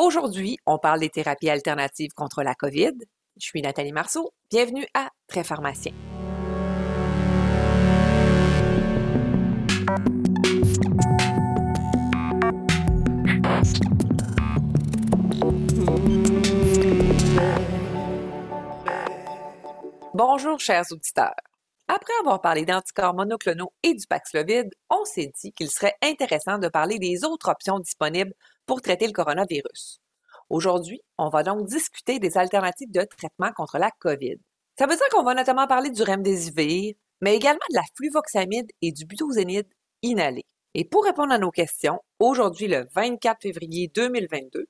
Aujourd'hui, on parle des thérapies alternatives contre la COVID. Je suis Nathalie Marceau. Bienvenue à Très Pharmacien. Bonjour, chers auditeurs. Après avoir parlé d'anticorps monoclonaux et du Paxlovid, on s'est dit qu'il serait intéressant de parler des autres options disponibles pour traiter le coronavirus. Aujourd'hui, on va donc discuter des alternatives de traitement contre la COVID. Ça veut dire qu'on va notamment parler du remdesivir, mais également de la fluvoxamide et du butozénide inhalé. Et pour répondre à nos questions, aujourd'hui le 24 février 2022,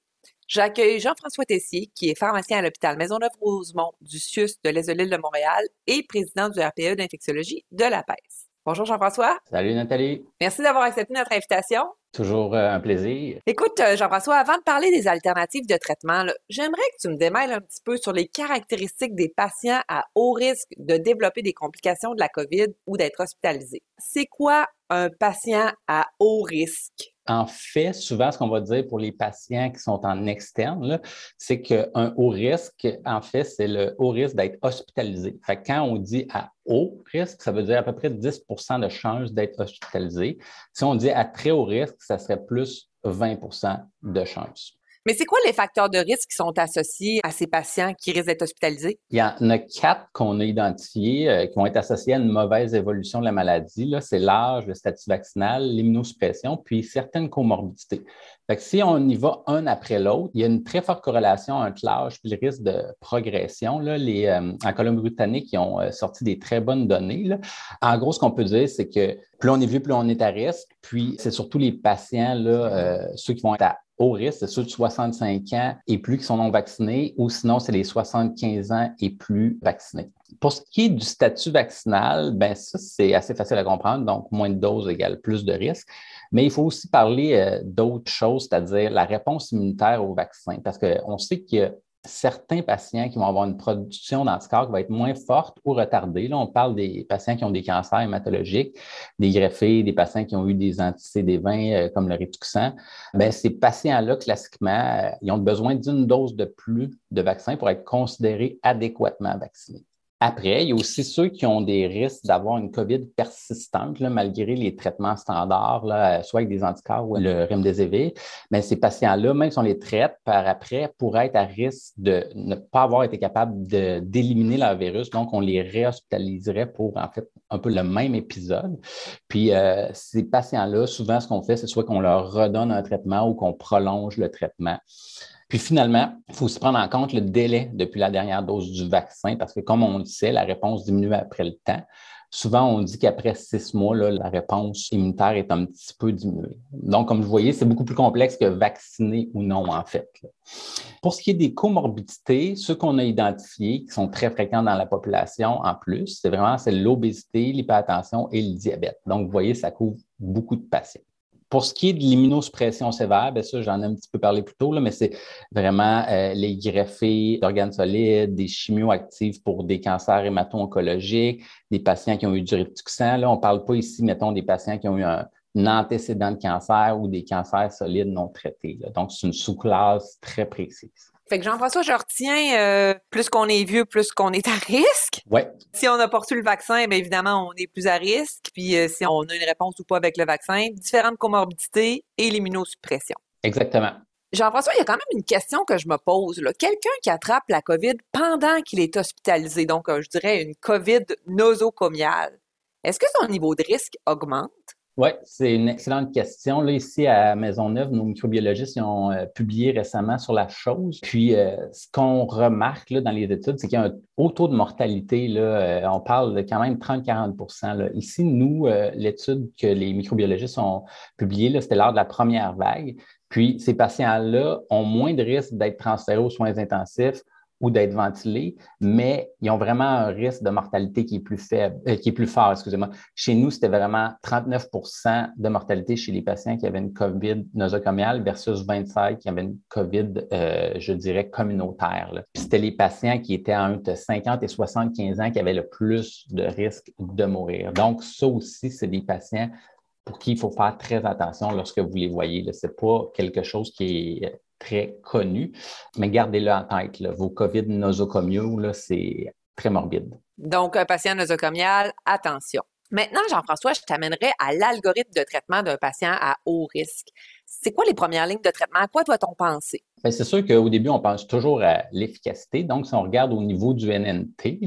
J'accueille Jean-François Tessier, qui est pharmacien à l'hôpital Maisonneuve-Rosemont du CIUS de l'Est de Montréal et président du RPE d'infectiologie de la PES. Bonjour Jean-François. Salut Nathalie. Merci d'avoir accepté notre invitation. Toujours euh, un plaisir. Écoute, euh, Jean-François, avant de parler des alternatives de traitement, j'aimerais que tu me démêles un petit peu sur les caractéristiques des patients à haut risque de développer des complications de la COVID ou d'être hospitalisés. C'est quoi un patient à haut risque? En fait, souvent, ce qu'on va dire pour les patients qui sont en externe, c'est qu'un haut risque, en fait, c'est le haut risque d'être hospitalisé. Fait quand on dit à haut risque, ça veut dire à peu près 10% de chances d'être hospitalisé. Si on dit à très haut risque, ça serait plus 20% de chances. Mais c'est quoi les facteurs de risque qui sont associés à ces patients qui risquent d'être hospitalisés? Il y en a quatre qu'on a identifiés euh, qui vont être associés à une mauvaise évolution de la maladie. C'est l'âge, le statut vaccinal, l'immunosuppression, puis certaines comorbidités. Fait si on y va un après l'autre, il y a une très forte corrélation entre l'âge et le risque de progression. Là, les, euh, en Colombie-Britannique, ils ont euh, sorti des très bonnes données. En gros, ce qu'on peut dire, c'est que plus on est vieux, plus on est à risque. Puis, c'est surtout les patients, là, ceux qui vont être à haut risque, c'est ceux de 65 ans et plus qui sont non vaccinés, ou sinon, c'est les 75 ans et plus vaccinés. Pour ce qui est du statut vaccinal, ben ça, c'est assez facile à comprendre. Donc, moins de doses égale plus de risques. Mais il faut aussi parler euh, d'autres choses, c'est-à-dire la réponse immunitaire au vaccin, parce qu'on sait qu'il y a certains patients qui vont avoir une production d'anticorps qui va être moins forte ou retardée. Là, on parle des patients qui ont des cancers hématologiques, des greffés, des patients qui ont eu des anti-CD20 euh, comme le Rituxan. Bien, ces patients-là, classiquement, euh, ils ont besoin d'une dose de plus de vaccin pour être considérés adéquatement vaccinés. Après, il y a aussi ceux qui ont des risques d'avoir une COVID persistante, malgré les traitements standards, soit avec des anticorps ou le remdesivir. Mais ces patients-là, même si on les traite par après, pourraient être à risque de ne pas avoir été capables d'éliminer leur virus. Donc, on les réhospitaliserait pour, en fait, un peu le même épisode. Puis, euh, ces patients-là, souvent, ce qu'on fait, c'est soit qu'on leur redonne un traitement ou qu'on prolonge le traitement. Puis finalement, il faut aussi prendre en compte le délai depuis la dernière dose du vaccin parce que, comme on le sait, la réponse diminue après le temps. Souvent, on dit qu'après six mois, la réponse immunitaire est un petit peu diminuée. Donc, comme vous voyez, c'est beaucoup plus complexe que vacciner ou non, en fait. Pour ce qui est des comorbidités, ceux qu'on a identifiés, qui sont très fréquents dans la population en plus, c'est vraiment l'obésité, l'hypertension et le diabète. Donc, vous voyez, ça couvre beaucoup de patients. Pour ce qui est de l'immunosuppression sévère, bien ça, j'en ai un petit peu parlé plus tôt, mais c'est vraiment euh, les greffés d'organes solides, des chimioactifs pour des cancers hémato-oncologiques, des patients qui ont eu du rituxan. Là, on ne parle pas ici, mettons, des patients qui ont eu un, antécédent de cancer ou des cancers solides non traités. Donc, c'est une sous-classe très précise. Fait que Jean-François, je retiens, euh, plus qu'on est vieux, plus qu'on est à risque. Oui. Si on n'a pas reçu le vaccin, bien évidemment, on est plus à risque. Puis euh, si on a une réponse ou pas avec le vaccin, différentes comorbidités et l'immunosuppression. Exactement. Jean-François, il y a quand même une question que je me pose. Quelqu'un qui attrape la COVID pendant qu'il est hospitalisé, donc euh, je dirais une COVID nosocomiale, est-ce que son niveau de risque augmente? Oui, c'est une excellente question. Là, ici à Maisonneuve, nos microbiologistes ont euh, publié récemment sur la chose. Puis, euh, ce qu'on remarque là, dans les études, c'est qu'il y a un haut taux de mortalité. Là, euh, on parle de quand même 30-40% Ici, nous, l'étude que les microbiologistes ont publiée, c'était lors de la première vague. Puis, ces patients-là ont moins de risques d'être transférés aux soins intensifs, ou d'être ventilés, mais ils ont vraiment un risque de mortalité qui est plus faible, euh, qui est plus fort, excusez-moi. Chez nous, c'était vraiment 39% de mortalité chez les patients qui avaient une COVID nosocomiale versus 25 qui avaient une COVID, euh, je dirais, communautaire. C'était les patients qui étaient entre 50 et 75 ans qui avaient le plus de risque de mourir. Donc, ça aussi, c'est des patients pour qui il faut faire très attention lorsque vous les voyez. Ce n'est pas quelque chose qui est très connu. Mais gardez-le en tête, vos COVID nosocomiaux, c'est très morbide. Donc, un patient nosocomial, attention. Maintenant, Jean-François, je t'amènerai à l'algorithme de traitement d'un patient à haut risque. C'est quoi les premières lignes de traitement? À quoi doit-on penser? Ben, c'est sûr qu'au début, on pense toujours à l'efficacité. Donc, si on regarde au niveau du NNT,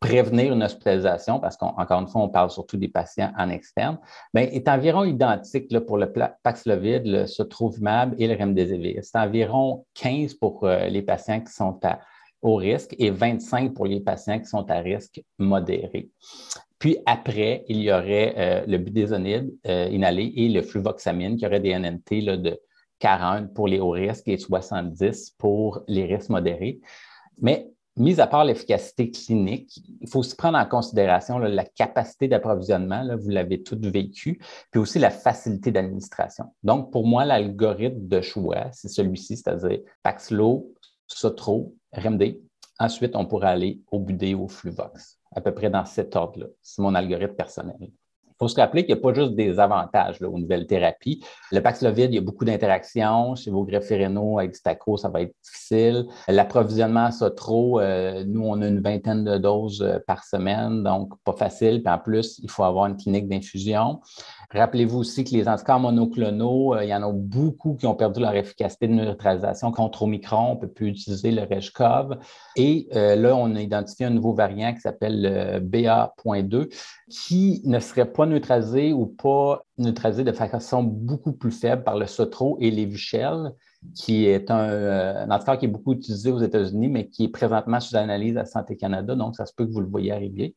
prévenir une hospitalisation, parce qu'encore une fois, on parle surtout des patients en externe, bien, est environ identique pour le Paxlovid, le Sotrovimab et le Remdesivir. C'est environ 15 pour euh, les patients qui sont à haut risque et 25 pour les patients qui sont à risque modéré. Puis après, il y aurait euh, le budésonide euh, inhalé et le fluvoxamine qui aurait des NNT de 40 pour les hauts risques et 70 pour les risques modérés. Mais mis à part l'efficacité clinique, il faut aussi prendre en considération la capacité d'approvisionnement, vous l'avez tout vécu, puis aussi la facilité d'administration. Donc, pour moi, l'algorithme de choix, c'est celui-ci, c'est-à-dire Paxlo, Sotro, RMD. Ensuite, on pourrait aller au Budé ou au Fluvox à peu près dans cet ordre-là. C'est mon algorithme personnel. Faut se rappeler qu'il n'y a pas juste des avantages aux nouvelles thérapies. Le Paxlovid, il y a beaucoup d'interactions. Chez vos greffes rénaux avec Stacro, ça va être difficile. L'approvisionnement à Sotro, euh, nous, on a une vingtaine de doses euh, par semaine, donc pas facile. Puis en plus, il faut avoir une clinique d'infusion. Rappelez-vous aussi que les anticorps monoclonaux, euh, il y en a beaucoup qui ont perdu leur efficacité de neutralisation contre Omicron. On ne peut plus utiliser le REGCOV. Et euh, là, on a identifié un nouveau variant qui s'appelle le BA.2 qui ne serait pas neutralisé ou pas neutralisé de façon beaucoup plus faible par le Sotro et l'Evushell, qui est un, euh, anticorps qui est beaucoup utilisé aux États-Unis, mais qui est présentement sous analyse à Santé Canada. Donc, ça se peut que vous le voyez arriver.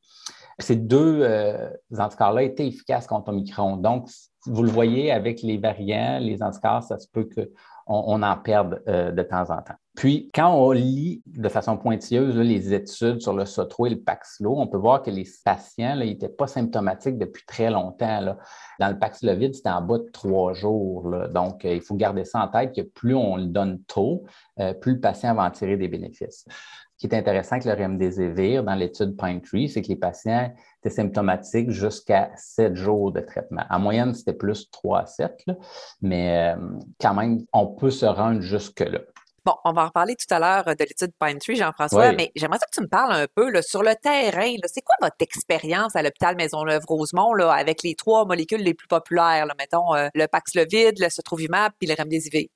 Ces deux euh, anticorps-là étaient efficaces contre Omicron. Donc, vous le voyez avec les variants, les anticorps, ça se peut qu'on en perde euh, de temps en temps. Puis, quand on lit de façon pointilleuse les études sur le Sotro et le Paxlo, on peut voir que les patients n'étaient pas symptomatiques depuis très longtemps. Là. Dans le Paxlovid, c'était en bas de trois jours. Donc, euh, il faut garder ça en tête que plus on le donne tôt, plus le patient va en tirer des bénéfices. Ce qui est intéressant avec le remdesivir dans l'étude Pine Tree, c'est que les patients étaient symptomatiques jusqu'à sept jours de traitement. En moyenne, c'était plus 3 à 7, mais euh, quand même, on peut se rendre jusque-là. Bon, on va en reparler tout à l'heure de l'étude Pine Tree, Jean-François, mais j'aimerais que tu me parles un peu sur le terrain. C'est quoi votre expérience à l'hôpital Maisonneuve-Rosemont avec les trois molécules les plus populaires, mettons euh, le Paxlovid, le Sotrovimab puis le Remdesivir?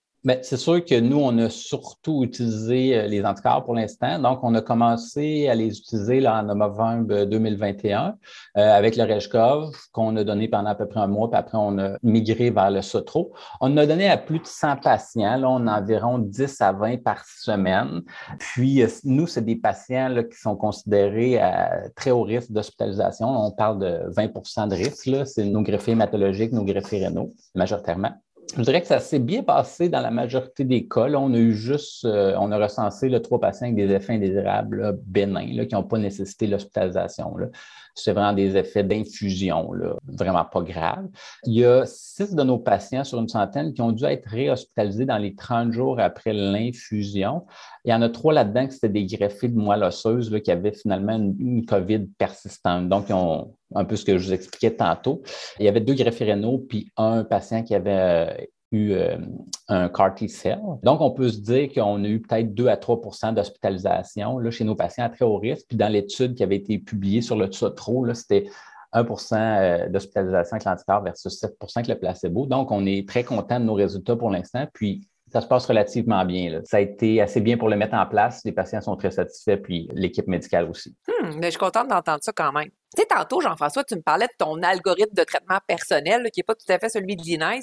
C'est sûr que nous, on a surtout utilisé euh, les anticorps pour l'instant. Donc, on a commencé à les utiliser en novembre 2021 euh, avec le REGCOV qu'on a donné pendant à peu près un mois, puis après, on a migré vers le SOTRO. On a donné à plus de 100 patients. Là, on a environ 10 à 20 par semaine. Puis, euh, nous, c'est des patients qui sont considérés à très haut risque d'hospitalisation. On parle de 20% de risque. C'est nos greffés hématologiques, nos greffés rénaux, majoritairement. Je dirais que ça s'est bien passé dans la majorité des cas. on a eu juste, euh, on a recensé trois patients avec des effets indésirables bénins qui n'ont pas nécessité l'hospitalisation. C'est vraiment des effets d'infusion, vraiment pas graves. Il y a six de nos patients sur une centaine qui ont dû être réhospitalisés dans les 30 jours après l'infusion. Il y en a trois là-dedans qui étaient des greffés de moelle osseuse qui avaient finalement une, COVID persistante. Donc, ils ont un peu ce que je vous expliquais tantôt. Il y avait deux greffés rénaux, puis un patient qui avait euh, eu euh, un CAR T-cell. Donc, on peut se dire qu'on a eu peut-être 2 à 3% d'hospitalisation chez nos patients à très haut risque. Puis dans l'étude qui avait été publiée sur le Sotro, c'était 1% euh, d'hospitalisation avec l'anticorps versus 7% avec le placebo. Donc, on est très content de nos résultats pour l'instant. Puis, ça se passe relativement bien. Ça a été assez bien pour le mettre en place. Les patients sont très satisfaits, puis l'équipe médicale aussi. Hmm, mais je suis contente d'entendre ça quand même. Tantôt, Jean-François, tu me parlais de ton algorithme de traitement personnel, qui n'est pas tout à fait celui de l'INES.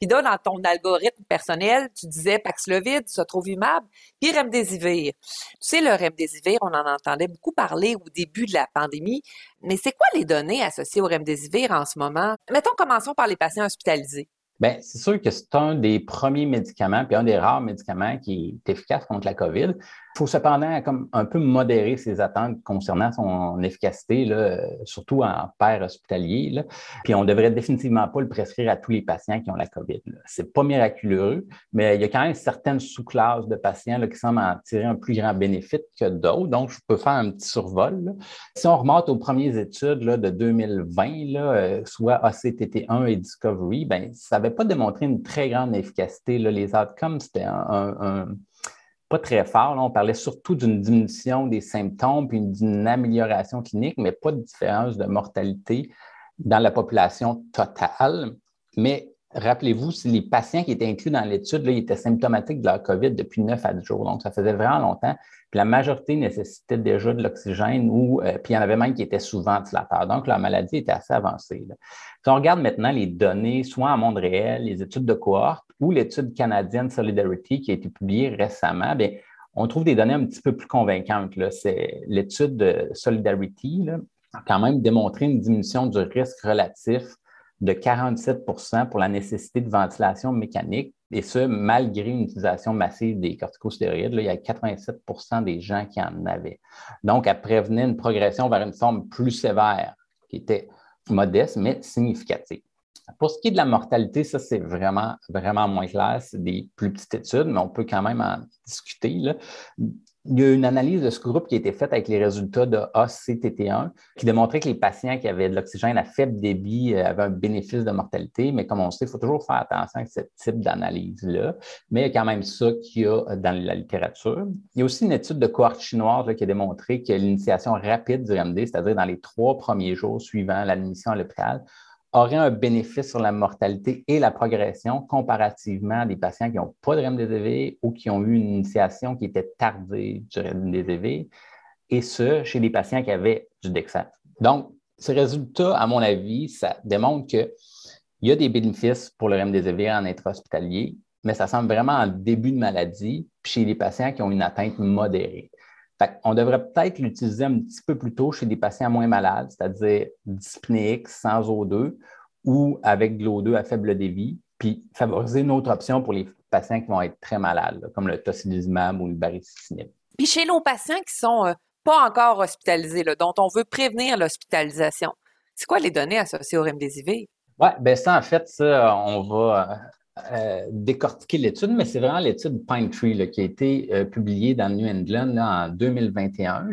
Puis là, dans ton algorithme personnel, tu disais Paxlovid, Sotrovimab, puis Remdesivir. Tu sais, le Remdesivir, on en entendait beaucoup parler au début de la pandémie. Mais c'est quoi les données associées au Remdesivir en ce moment? Mettons, commençons par les patients hospitalisés. Bien, c'est sûr que c'est un des premiers médicaments, puis un des rares médicaments qui est efficace contre la COVID. Il faut cependant comme un peu modérer ses attentes concernant son efficacité, là, surtout en père hospitalier. Puis on ne devrait définitivement pas le prescrire à tous les patients qui ont la COVID. Ce n'est pas miraculeux, mais il y a quand même certaines sous-classes de patients qui semblent en tirer un plus grand bénéfice que d'autres. Donc, je peux faire un petit survol. Si on remonte aux premières études de 2020, là, euh, soit ACTT1 et Discovery, ben, ça avait pas démontré une très grande efficacité. Les outcomes, c'était un, pas très fort. On parlait surtout d'une diminution des symptômes puis d'une amélioration clinique, mais pas de différence de mortalité dans la population totale. Mais rappelez-vous, les patients qui étaient inclus dans l'étude, ils étaient symptomatiques de leur COVID depuis 9 à 10 jours. Donc, ça faisait vraiment longtemps. Puis la majorité nécessitait déjà de l'oxygène ou, euh, puis il y en avait même qui étaient sous ventilateur. Donc, la maladie était assez avancée. Si on regarde maintenant les données, soit en monde réel, les études de cohorte ou l'étude canadienne Solidarity qui a été publiée récemment, bien, on trouve des données un petit peu plus convaincantes. L'étude de Solidarity a quand même démontré une diminution du risque relatif de 47% pour la nécessité de ventilation mécanique, et ce, malgré une utilisation massive des corticostéroïdes. il y a 87% des gens qui en avaient. Donc, elle prévenait une progression vers une forme plus sévère, qui était modeste, mais significative. Pour ce qui est de la mortalité, ça, c'est vraiment, vraiment moins clair. C'est des plus petites études, mais on peut quand même en discuter. Là il y a une analyse de ce groupe qui a été faite avec les résultats de ACTT1 qui démontrait que les patients qui avaient de l'oxygène à faible débit euh, avaient un bénéfice de mortalité, mais comme on sait, il faut toujours faire attention à ce type d'analyse-là. Mais il y a quand même ça qu'il y a dans la littérature. Il y a aussi une étude de cohorte chinoise qui a démontré que l'initiation rapide du RMD, c'est-à-dire dans les trois premiers jours suivant l'admission à l'hôpital, aurait un bénéfice sur la mortalité et la progression comparativement à des patients qui n'ont pas de REMDESIV ou qui ont eu une initiation qui était tardive du REMDESIV, et ce, chez des patients qui avaient du DEXA. Donc, ces résultats, à mon avis, ça démontre qu'il y a des bénéfices pour le REMDESIV en intra-hospitalier, mais ça semble vraiment en début de maladie, chez les patients qui ont une atteinte modérée on devrait peut-être l'utiliser un petit peu plus tôt chez des patients moins malades, c'est-à-dire dyspnéiques sans O2 ou avec de l'O2 à faible débit, puis favoriser une autre option pour les patients qui vont être très malades, comme le tocilizumab ou le baricitinib. Puis chez nos patients qui sont euh, pas encore hospitalisés, dont on veut prévenir l'hospitalisation, c'est quoi les données associées au remdesivir? Oui, bien ça, en fait, ça, on va euh, décortiquer l'étude, mais c'est vraiment l'étude Pine Tree qui a été euh, publiée dans New England en 2021.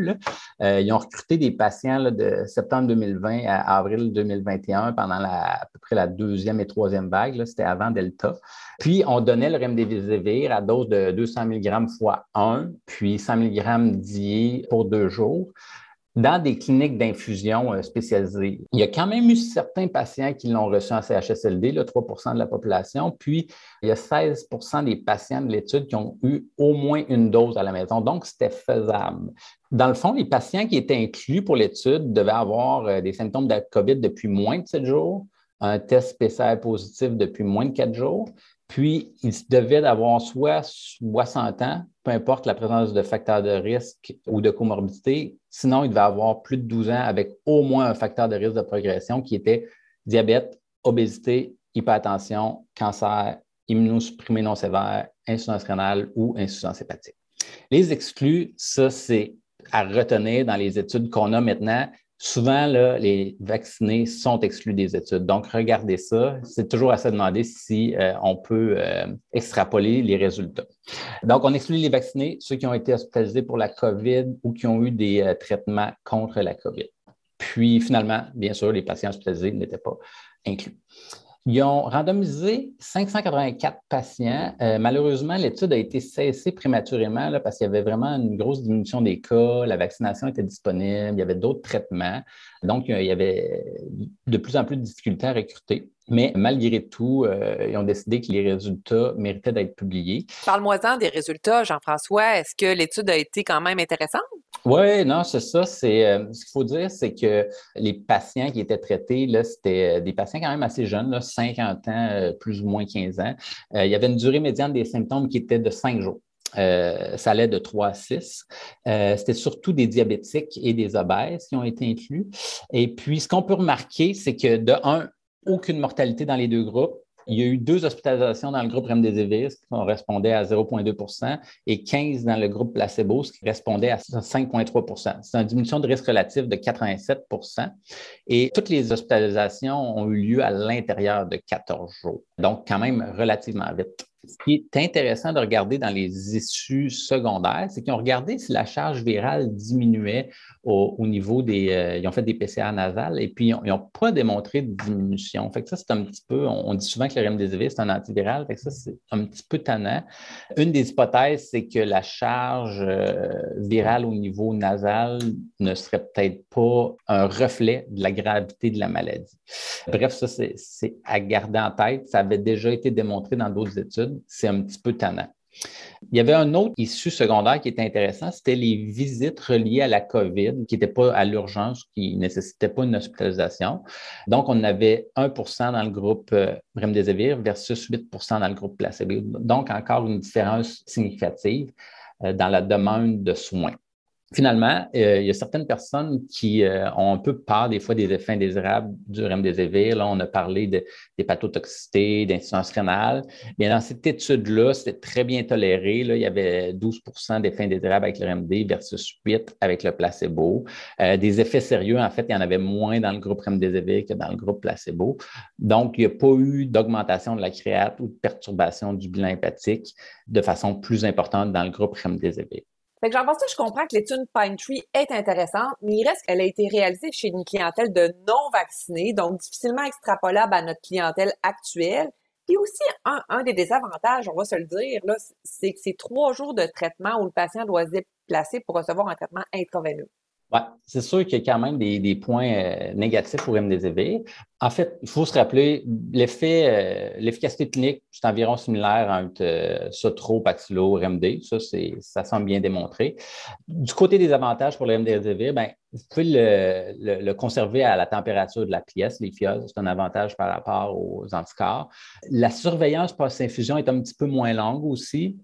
Euh, ils ont recruté des patients de septembre 2020 à avril 2021 pendant à peu près la deuxième et troisième vague. C'était avant Delta. Puis, on donnait le remdesivir à dose de 200 mg fois 1, puis 100 mg d'IE pour deux jours dans des cliniques d'infusion euh, spécialisées. Il y a quand même eu certains patients qui l'ont reçu en CHSLD, le 3% de la population, puis il y a 16% des patients de l'étude qui ont eu au moins une dose à la maison. Donc, c'était faisable. Dans le fond, les patients qui étaient inclus pour l'étude devaient avoir euh, des symptômes de COVID depuis moins de 7 jours, un test PCR positif depuis moins de 4 jours, puis, ils devaient avoir soit 60 ans, peu importe la présence de facteurs de risque ou de comorbidité. Sinon, ils devaient avoir plus de 12 ans avec au moins un facteur de risque de progression qui était diabète, obésité, hypertension, cancer, immunosupprimé non sévère, insuffisance rénale ou insuffisance hépatique. Les exclus, ça, c'est à retenir dans les études qu'on a maintenant souvent, les vaccinés sont exclus des études. Donc, regardez ça. C'est toujours à se demander si euh, on peut euh, extrapoler les résultats. Donc, on exclut les vaccinés, ceux qui ont été hospitalisés pour la COVID ou qui ont eu des euh, traitements contre la COVID. Puis, finalement, bien sûr, les patients hospitalisés n'étaient pas inclus. Ils ont randomisé 584 patients. Euh, malheureusement, l'étude a été cessée prématurément parce qu'il y avait vraiment une grosse diminution des cas, la vaccination était disponible, il y avait d'autres traitements. Donc, il y avait de plus en plus de difficultés à recruter. Mais malgré tout, euh, ils ont décidé que les résultats méritaient d'être publiés. Parle-moi-en des résultats, Jean-François. Est-ce que l'étude a été quand même intéressante? Oui, non, c'est ça. C'est, euh, ce qu'il faut dire, c'est que les patients qui étaient traités, là, c'était des patients quand même assez jeunes, là, 50 ans, euh, plus ou moins 15 ans. il y avait une durée médiane des symptômes qui était de 5 jours. ça allait de 3 à 6. C'était surtout des diabétiques et des obèses qui ont été inclus. Et puis, ce qu'on peut remarquer, c'est que de un, aucune mortalité dans les deux groupes. Il y a eu deux hospitalisations dans le groupe remdesivir, qui correspondait à 0,2% et 15 dans le groupe placebo, ce qui correspondait à 5,3% C'est une diminution de risque relatif de 87% Et toutes les hospitalisations ont eu lieu à l'intérieur de 14 jours, donc quand même relativement vite. Ce qui est intéressant de regarder dans les issues secondaires, c'est qu'ils ont regardé si la charge virale diminuait au, niveau des. Euh, ils ont fait des PCR nasales et puis ils n'ont pas démontré de diminution. Fait que ça, c'est un petit peu. On, dit souvent que le remdesivir, c'est un antiviral. Ça, c'est un petit peu tannant. Une des hypothèses, c'est que la charge euh, virale au niveau nasal ne serait peut-être pas un reflet de la gravité de la maladie. Bref, ça, c'est à garder en tête. Ça avait déjà été démontré dans d'autres études. C'est un petit peu tannant. Il y avait un autre issue secondaire qui était intéressant, c'était les visites reliées à la COVID, qui n'étaient pas à l'urgence, qui ne nécessitaient pas une hospitalisation. Donc, on avait 1% dans le groupe euh, Remdesivir versus 8% dans le groupe placebo. Donc, encore une différence significative euh, dans la demande de soins. Finalement, euh, il y a certaines personnes qui euh, ont un peu peur des fois des effets indésirables du remdesivir. Là, on a parlé de, des pathotoxicités, d'insuffisance rénale. Bien, dans cette étude-là, c'était très bien toléré. Là, il y avait 12% d'effets indésirables avec le RMD versus 8 avec le placebo. Euh, des effets sérieux, en fait, il y en avait moins dans le groupe remdesivir que dans le groupe placebo. Donc, il n'y a pas eu d'augmentation de la créate ou de perturbation du bilan hépatique de façon plus importante dans le groupe remdesivir. Fait que que je comprends que l'étude Pine Tree est intéressante, mais il reste qu'elle a été réalisée chez une clientèle de non-vaccinés, donc difficilement extrapolable à notre clientèle actuelle. Puis aussi, un, un des désavantages, on va se le dire, là, c'est que c'est trois jours de traitement où le patient doit se déplacer pour recevoir un traitement intraveineux. Oui, c'est sûr qu'il y a quand même des, points euh, négatifs pour MDZV. En fait, il faut se rappeler, l'effet, euh, l'efficacité clinique, c'est environ similaire entre euh, Sotro, Paxilo, RMD. Ça, ça semble bien démontré. Du côté des avantages pour le MDZV, ben, vous pouvez le, le, conserver à la température de la pièce, les fios, c'est un avantage par rapport aux anticorps. La surveillance post-infusion est un petit peu moins longue aussi.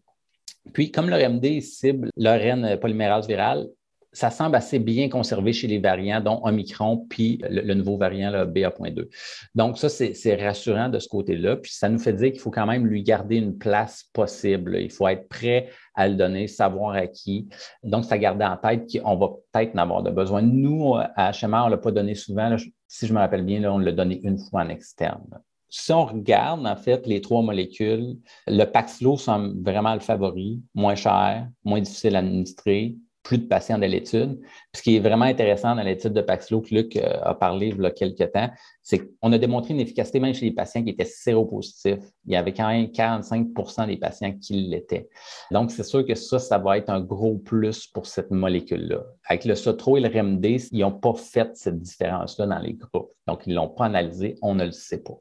Puis, comme le RMD cible l'ARN polymérase virale, ça semble assez bien conservé chez les variants, dont Omicron, puis le, nouveau variant BA.2. Donc, ça, c'est rassurant de ce côté-là. Puis, ça nous fait dire qu'il faut quand même lui garder une place possible. Il faut être prêt à le donner, savoir à qui. Donc, ça garder en tête qu'on va peut-être en avoir de besoin. Nous, à HMR, on ne l'a pas donné souvent. si je me rappelle bien, on l'a donné une fois en externe. Si on regarde, en fait, les trois molécules, le Paxlo semble vraiment le favori, moins cher, moins difficile à administrer, plus de patients dans l'étude. Ce qui est vraiment intéressant dans l'étude de Paxlo que Luc euh, a parlé il y a quelques temps, c'est qu'on a démontré une efficacité même chez les patients qui étaient séropositifs. Il y avait quand même 45% des patients qui l'étaient. Donc, c'est sûr que ça, ça va être un gros plus pour cette molécule-là. Avec le Sotro et le RMD, ils n'ont pas fait cette différence-là dans les groupes. Donc, ils ne l'ont pas analysé, on ne le sait pas.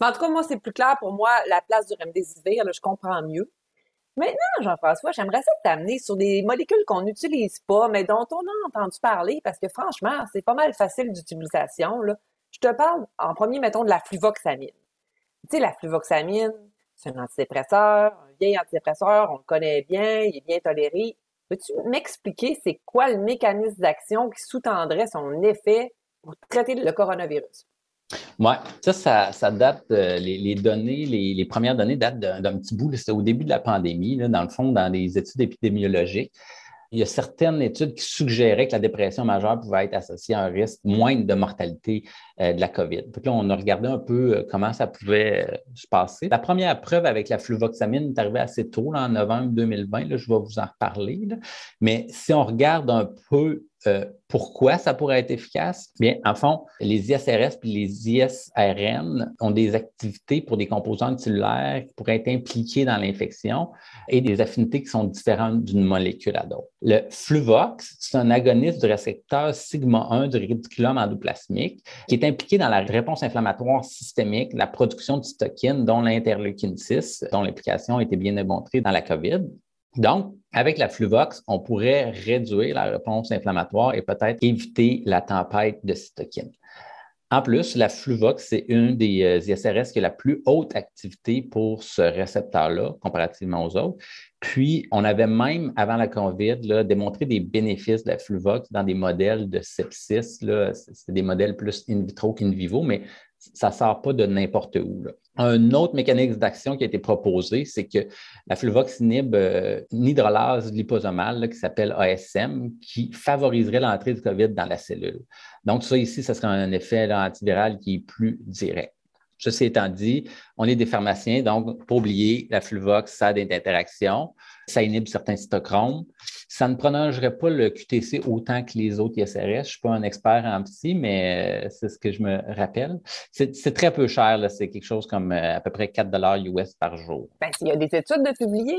en tout cas, moi, c'est plus clair pour moi, la place du remdesivir, je comprends mieux. Maintenant, Jean-François, j'aimerais ça t'amener sur des molécules qu'on n'utilise pas, mais dont on a entendu parler, parce que franchement, c'est pas mal facile d'utilisation. Je te parle en premier, mettons, de la fluvoxamine. Tu sais, la fluvoxamine, c'est un antidépresseur, un vieil antidépresseur, on le connaît bien, il est bien toléré. Peux-tu m'expliquer c'est quoi le mécanisme d'action qui sous-tendrait son effet pour traiter le coronavirus? Oui, ça, ça, date, les, données, les, premières données datent d'un petit bout, c'était au début de la pandémie, dans le fond, dans les études épidémiologiques. Il y a certaines études qui suggéraient que la dépression majeure pouvait être associée à un risque moindre de mortalité euh, de la COVID. Donc là, on a regardé un peu euh, comment ça pouvait euh, se passer. La première preuve avec la fluvoxamine est arrivée assez tôt, en novembre 2020. Là, je vais vous en reparler. Mais si on regarde un peu euh, pourquoi ça pourrait être efficace? Bien, en fond, les ISRS et les ISRN ont des activités pour des composantes cellulaires qui pourraient être impliquées dans l'infection et des affinités qui sont différentes d'une molécule à l'autre. Le Fluvox, c'est un agoniste du récepteur sigma 1 du réticulum endoplasmique qui est impliqué dans la réponse inflammatoire systémique, la production de cytokines, dont l'interleukine 6, dont l'implication a été bien démontrée dans la COVID. Donc, avec la Fluvox, on pourrait réduire la réponse inflammatoire et peut-être éviter la tempête de cytokines. En plus, la Fluvox, c'est une des euh, ISRS qui a la plus haute activité pour ce récepteur-là comparativement aux autres. Puis, on avait même, avant la COVID, démontré des bénéfices de la Fluvox dans des modèles de sepsis. C'est des modèles plus in vitro qu'in vivo, mais ça ne sort pas de n'importe où. Un autre mécanisme d'action qui a été proposé, c'est que la fluvox inhibe euh, une hydrolase liposomale qui s'appelle ASM, qui favoriserait l'entrée du COVID dans la cellule. Donc, ça ici, ce serait un effet antiviral qui est plus direct. Ceci étant dit, On est des pharmaciens, donc, pas oublier, la Fluvox, ça a des interactions, ça inhibe certains cytochromes. Ça ne prolongerait pas le QTC autant que les autres ISRS. Je ne suis pas un expert en psy, mais euh, c'est ce que je me rappelle. C'est très peu cher. C'est quelque chose comme euh, à peu près 4 US par jour. Ben, il y a des études de publier.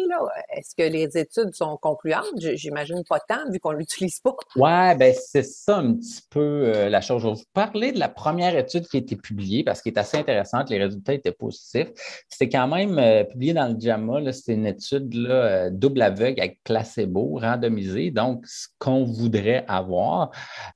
Est-ce que les études sont concluantes? J'imagine pas tant, vu qu'on ne l'utilise pas. Oui, ben, c'est ça un petit peu euh, la chose. Je vais vous parler de la première étude qui a été publiée parce qu'elle est assez intéressante. Les résultats étaient positifs. C'était quand même publié dans le JAMA. C'est une étude là, double aveugle avec placebo, randomisé, donc ce qu'on voudrait avoir.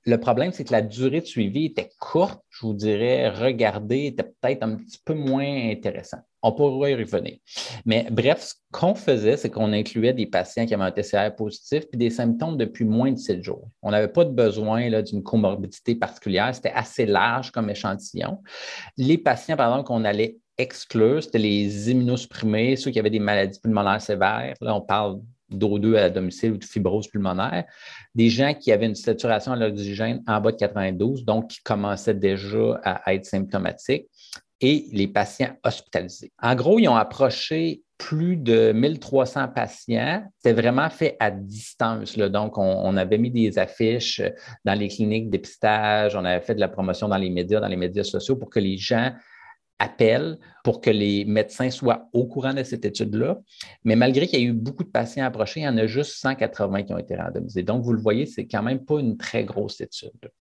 Le problème, c'est que la durée de suivi était courte. Je vous dirais, regarder était peut-être un petit peu moins intéressant. On pourrait y revenir. Mais bref, ce qu'on faisait, c'est qu'on incluait des patients qui avaient un TCR positif puis des symptômes depuis moins de sept jours. On n'avait pas de besoin d'une comorbidité particulière. C'était assez large comme échantillon. Les patients, par exemple, qu'on allait exclure, c'était les immunosupprimés, ceux qui avaient des maladies pulmonaires sévères. Là, on parle d'O2 à domicile ou de fibrose pulmonaire. Des gens qui avaient une saturation à l'oxygène en bas de 92, donc qui commençaient déjà à être symptomatiques, et les patients hospitalisés. En gros, ils ont approché plus de 1300 patients. C'était vraiment fait à distance. Donc, on, on, avait mis des affiches dans les cliniques d'épistage, on avait fait de la promotion dans les médias, dans les médias sociaux pour que les gens appel pour que les médecins soient au courant de cette étude-là. Mais malgré qu'il y ait eu beaucoup de patients approchés, il y en a juste 180 qui ont été randomisés. Donc, vous le voyez, c'est quand même pas une très grosse étude.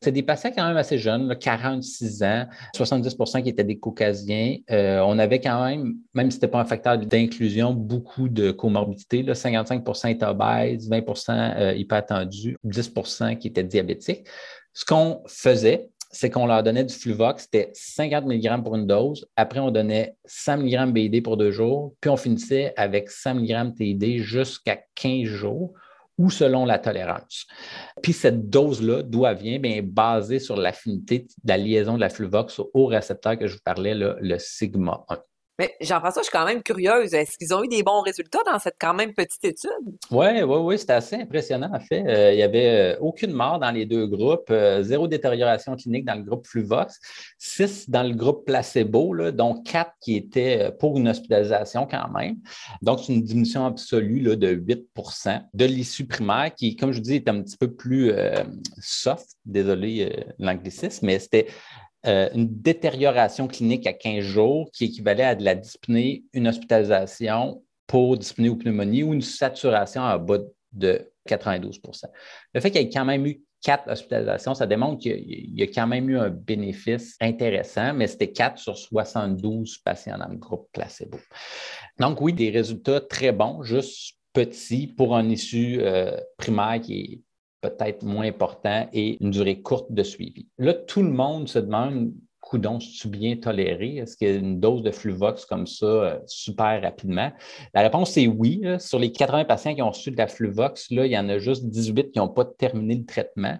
C'est des patients quand même assez jeunes, 46 ans, 70% qui étaient des caucasiens. Euh, on avait quand même, même si ce n'était pas un facteur d'inclusion, beaucoup de comorbidité. 55 étaient obèses, 20% euh, hypertendus, 10% qui étaient diabétiques. Ce qu'on faisait, c'est qu'on leur donnait du Fluvox, c'était 50 mg pour une dose. Après, on donnait 100 mg BID pour deux jours. Puis, on finissait avec 100 mg TID jusqu'à 15 jours ou selon la tolérance. Puis cette dose-là, vient, bien, est basée sur l'affinité de la liaison de la Fluvox au récepteur que je vous parlais, le sigma 1. Mais Jean-François, je suis quand même curieuse. Est-ce qu'ils ont eu des bons résultats dans cette quand même petite étude? Oui, oui, oui, c'était assez impressionnant. En fait, euh, il n'y avait euh, aucune mort dans les deux groupes, euh, zéro détérioration clinique dans le groupe Fluvox, six dans le groupe placebo, dont quatre qui étaient pour une hospitalisation quand même. Donc, c'est une diminution absolue là, de 8% de l'issue primaire qui, comme je vous dis, est un petit peu plus soft. Désolé l'anglicisme, mais c'était euh, une détérioration clinique à 15 jours qui équivalait à de la dyspnée, une hospitalisation pour dyspnée ou pneumonie ou une saturation à bas de 92% Le fait qu'il y ait quand même eu quatre hospitalisations, ça démontre qu'il y a quand même eu un bénéfice intéressant, mais c'était 4 sur 72 patients dans le groupe placebo. Donc oui, des résultats très bons, juste petits pour un issue euh, primaire qui est peut-être moins important et une durée courte de suivi. Là, tout le monde se demande coudon, tu bien toléré? Est-ce qu'il y a une dose de Fluvox comme ça euh, super rapidement? La réponse est oui. Sur les 80 patients qui ont reçu de la Fluvox, là, il y en a juste 18 qui n'ont pas terminé le traitement.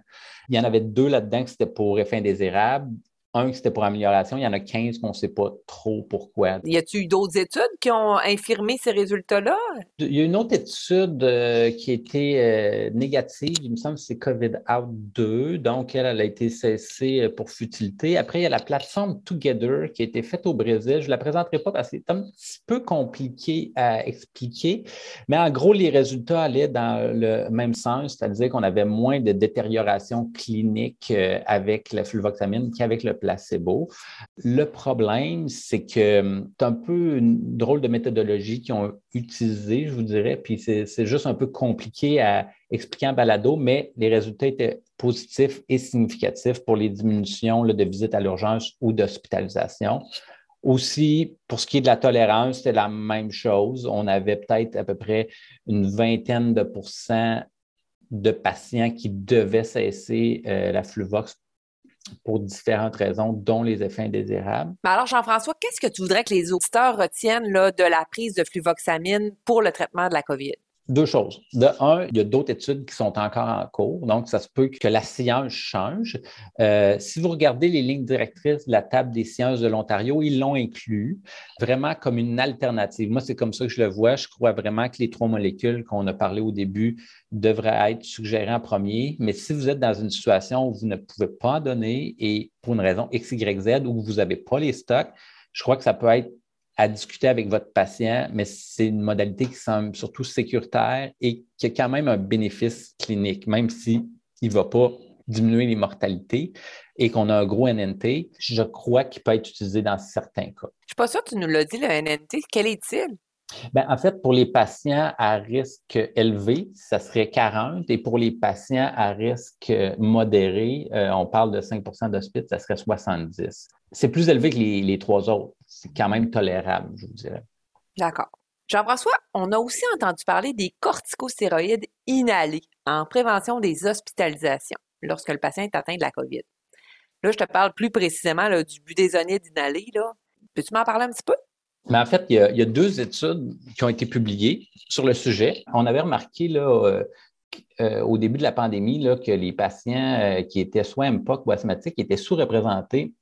Il y en avait deux là-dedans qui c'était pour effet indésirable un, c'était pour amélioration. Il y en a 15 qu'on ne sait pas trop pourquoi. Y a-t-il eu d'autres études qui ont infirmé ces résultats-là? Il y a une autre étude euh, qui a été euh, négative. Il me semble que c'est COVID-Out 2. Donc, elle, a été cessée euh, pour futilité. Après, il y a la plateforme Together qui a été faite au Brésil. Je ne la présenterai pas parce que c'est un petit peu compliqué à expliquer. Mais en gros, les résultats allaient dans le même sens, c'est-à-dire qu'on avait moins de détérioration clinique avec la fluvoxamine qu'avec le placebo. Le problème, c'est que hum, c'est un peu une drôle de méthodologie qu'ils ont utilisée, je vous dirais, puis c'est juste un peu compliqué à expliquer en balado, mais les résultats étaient positifs et significatifs pour les diminutions de visites à l'urgence ou d'hospitalisation. Aussi, pour ce qui est de la tolérance, c'était la même chose. On avait peut-être à peu près une vingtaine de pourcents de patients qui devaient cesser euh, la Fluvox pour différentes raisons, dont les effets indésirables. Mais alors, Jean-François, qu'est-ce que tu voudrais que les auditeurs retiennent de la prise de fluvoxamine pour le traitement de la COVID? Deux choses. De un, il y a d'autres études qui sont encore en cours, donc ça se peut que la science change. Euh, si vous regardez les lignes directrices de la table des sciences de l'Ontario, ils l'ont inclus vraiment comme une alternative. Moi, c'est comme ça que je le vois. Je crois vraiment que les trois molécules qu'on a parlé au début devraient être suggérées en premier. Mais si vous êtes dans une situation où vous ne pouvez pas donner et pour une raison X, Y, Z, où vous n'avez pas les stocks, je crois que ça peut être à discuter avec votre patient, mais c'est une modalité qui semble surtout sécuritaire et qui a quand même un bénéfice clinique, même s'il ne va pas diminuer les mortalités et qu'on a un gros NNT, je crois qu'il peut être utilisé dans certains cas. Je ne suis pas sûre que tu nous l'as dit, le NNT. Quel est-il? Ben, en fait, pour les patients à risque élevé, ça serait 40 et pour les patients à risque modéré, euh, on parle de 5% d'hospice, ça serait 70. C'est plus élevé que les, trois autres. C'est quand même tolérable, je vous dirais. D'accord. Jean-François, on a aussi entendu parler des corticostéroïdes inhalés en prévention des hospitalisations lorsque le patient est atteint de la COVID. Là, je te parle plus précisément du budésonide inhalé. Peux-tu m'en parler un petit peu? Mais en fait, il y, a, deux études qui ont été publiées sur le sujet. On avait remarqué là, euh, euh, au début de la pandémie là, que les patients euh, qui étaient soit MPOC ou asthmatiques étaient sous-représentés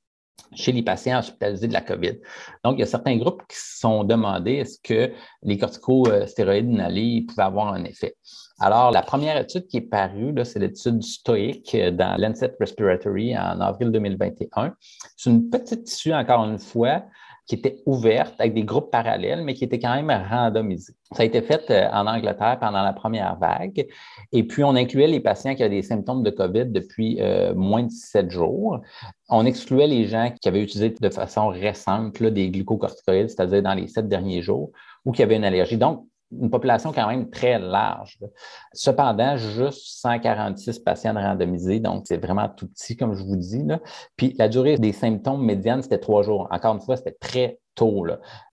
chez les patients hospitalisés de la COVID. Donc, il y a certains groupes qui se sont demandés est-ce que les corticostéroïdes inhalés pouvaient avoir un effet. Alors, la première étude qui est parue, c'est l'étude stoïque dans Lancet Respiratory en avril 2021. C'est une petite issue, encore une fois, qui était ouverte avec des groupes parallèles, mais qui était quand même randomisée. Ça a été fait euh, en Angleterre pendant la première vague. Et puis, on incluait les patients qui avaient des symptômes de COVID depuis euh, moins de sept jours. On excluait les gens qui avaient utilisé de façon récente des glucocorticoïdes, c'est-à-dire dans les sept derniers jours, ou qui avaient une allergie. Donc, une population quand même très large. Cependant, juste 146 patients randomisés, donc c'est vraiment tout petit, comme je vous dis. Puis la durée des symptômes médianes, c'était trois jours. Encore une fois, c'était très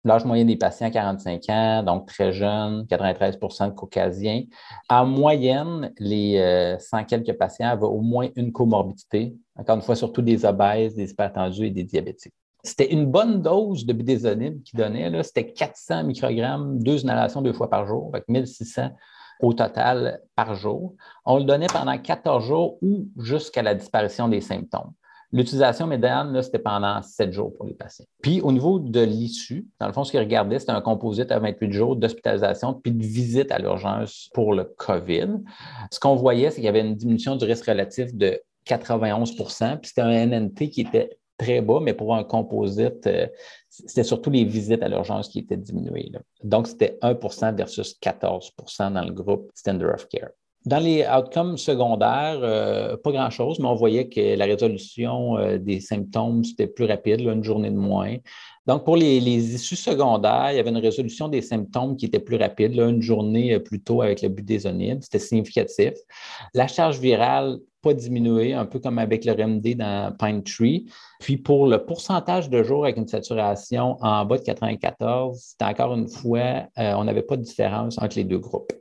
L'âge moyen des patients, 45 ans, donc très jeune, 93% de caucasiens. En moyenne, les 100 euh, quelques patients avaient au moins une comorbidité. Encore une fois, surtout des obèses, des hypertendus et des diabétiques. C'était une bonne dose de budésonide qui donnait. C'était 400 microgrammes, deux inhalations deux fois par jour, avec 1600 au total par jour. On le donnait pendant 14 jours ou jusqu'à la disparition des symptômes. L'utilisation médiane, c'était pendant 7 jours pour les patients. Puis au niveau de l'issue, dans le fond, ce qu'ils regardaient, c'était un composite à 28 jours d'hospitalisation puis de visite à l'urgence pour le COVID. Ce qu'on voyait, c'est qu'il y avait une diminution du risque relatif de 91% puis c'était un NNT qui était très bas, mais pour un composite, euh, c'était surtout les visites à l'urgence qui étaient diminuées. Donc, c'était 1% versus 14% dans le groupe Standard of Care. Dans les outcomes secondaires, euh, pas grand-chose, mais on voyait que la résolution euh, des symptômes, c'était plus rapide, une journée de moins. Donc, pour les, issues secondaires, il y avait une résolution des symptômes qui était plus rapide, une journée plus tôt avec le budésonide, c'était significatif. La charge virale, pas diminuée, un peu comme avec le RMD dans Pine Tree. Puis pour le pourcentage de jours avec une saturation en bas de 94, c'était encore une fois, euh, on n'avait pas de différence entre les deux groupes.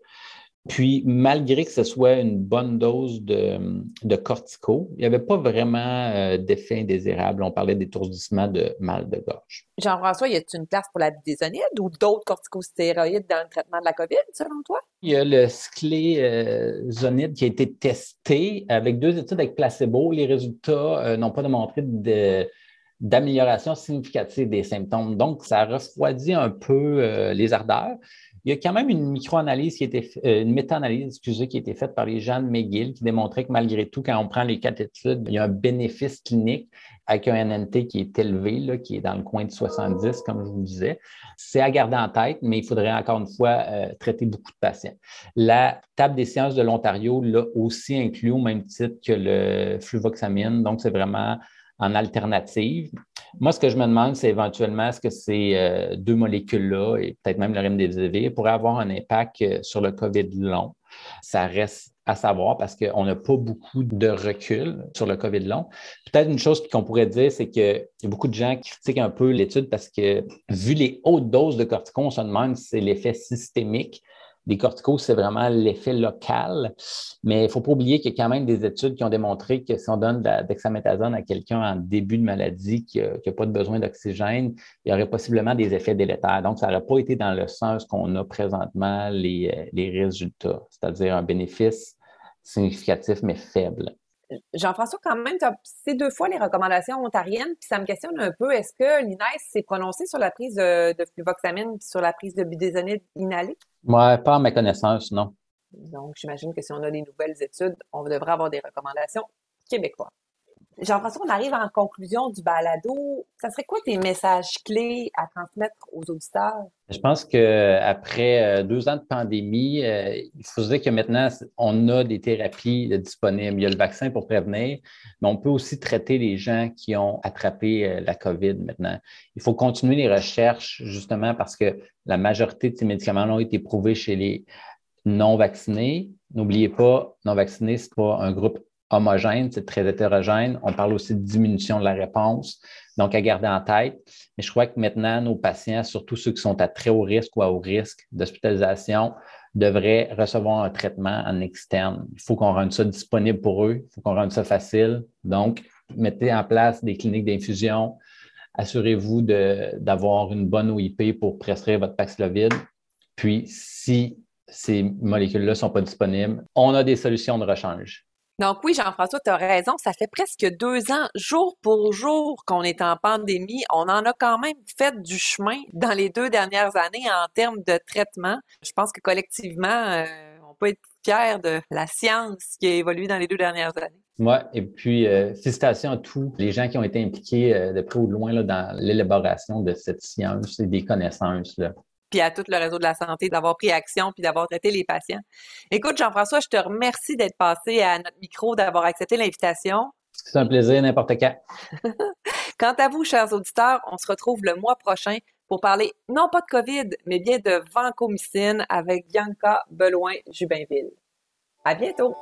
Puis, malgré que ce soit une bonne dose de, de cortico, il n'y avait pas vraiment euh, d'effet indésirable. On parlait d'étourdissement de mal de gorge. Jean-François, y a-t-il une place pour la budésonide ou d'autres corticostéroïdes dans le traitement de la COVID, selon toi? Il y a le sclézonide qui a été testé avec deux études avec placebo. Les résultats euh, n'ont pas démontré d'amélioration significative des symptômes. Donc, ça refroidit un peu euh, les ardeurs. Il y a quand même une micro-analyse qui était, euh, une méta-analyse, excusez, qui a été faite par les gens de McGill qui démontrait que malgré tout, quand on prend les quatre études, il y a un bénéfice clinique avec un NNT qui est élevé, là, qui est dans le coin de 70, comme je vous disais. C'est à garder en tête, mais il faudrait encore une fois euh, traiter beaucoup de patients. La table des sciences de l'Ontario l'a aussi inclus au même titre que le fluvoxamine. Donc, c'est vraiment en alternative. Moi, ce que je me demande, c'est éventuellement, est-ce que ces euh, deux molécules-là, et peut-être même le remdesivir, pourraient avoir un impact euh, sur le COVID long? Ça reste à savoir parce qu'on n'a pas beaucoup de recul sur le COVID long. Peut-être une chose qu'on pourrait dire, c'est qu'il y a beaucoup de gens critiquent un peu l'étude parce que, vu les hautes doses de corticons, on se demande si c'est l'effet systémique des corticos, c'est vraiment l'effet local. Mais il ne faut pas oublier qu'il y a quand même des études qui ont démontré que si on donne de dexaméthasone à quelqu'un en début de maladie qui n'a pas de besoin d'oxygène, il y aurait possiblement des effets délétères. Donc, ça n'aurait pas été dans le sens qu'on a présentement les, les résultats, c'est-à-dire un bénéfice significatif mais faible. Jean-François, quand même, tu as cité deux fois les recommandations ontariennes, puis ça me questionne un peu, est-ce que l'INES s'est prononcé sur la prise de, de fluvoxamine sur la prise de budésonide inhalée? Moi, pas à ma connaissance, non. Donc, j'imagine que si on a des nouvelles études, on devrait avoir des recommandations québécoises. Jean-François, on arrive en conclusion du balado. Ça serait quoi tes messages clés à transmettre aux auditeurs? Je pense qu'après euh, deux ans de pandémie, euh, il faut dire que maintenant, on a des thérapies disponibles. Il y a le vaccin pour prévenir, mais on peut aussi traiter les gens qui ont attrapé euh, la COVID maintenant. Il faut continuer les recherches justement parce que la majorité de ces médicaments ont été prouvés chez les non vaccinés. N'oubliez pas, non vaccinés, ce n'est pas un groupe homogène, c'est très hétérogène. On parle aussi de diminution de la réponse, donc à garder en tête. Mais je crois que maintenant, nos patients, surtout ceux qui sont à très haut risque ou à haut risque d'hospitalisation, devraient recevoir un traitement en externe. Il faut qu'on rende ça disponible pour eux, il faut qu'on rende ça facile. Donc, mettez en place des cliniques d'infusion. Assurez-vous d'avoir une bonne OIP pour prescrire votre Paxlovid. Puis, si ces molécules-là ne sont pas disponibles, on a des solutions de rechange. Donc oui, Jean-François, tu as raison. Ça fait presque deux ans, jour pour jour, qu'on est en pandémie. On en a quand même fait du chemin dans les deux dernières années en termes de traitement. Je pense que collectivement, euh, on peut être fier de la science qui a évolué dans les deux dernières années. Oui, et puis euh, félicitations à tous les gens qui ont été impliqués euh, de près ou de loin dans l'élaboration de cette science et des connaissances. Là puis à tout le réseau de la santé d'avoir pris action puis d'avoir traité les patients. Écoute, Jean-François, je te remercie d'être passé à notre micro, d'avoir accepté l'invitation. C'est un plaisir, n'importe quand. Quant à vous, chers auditeurs, on se retrouve le mois prochain pour parler non pas de COVID, mais bien de vancomycine avec Bianca Beloin-Jubinville. À bientôt!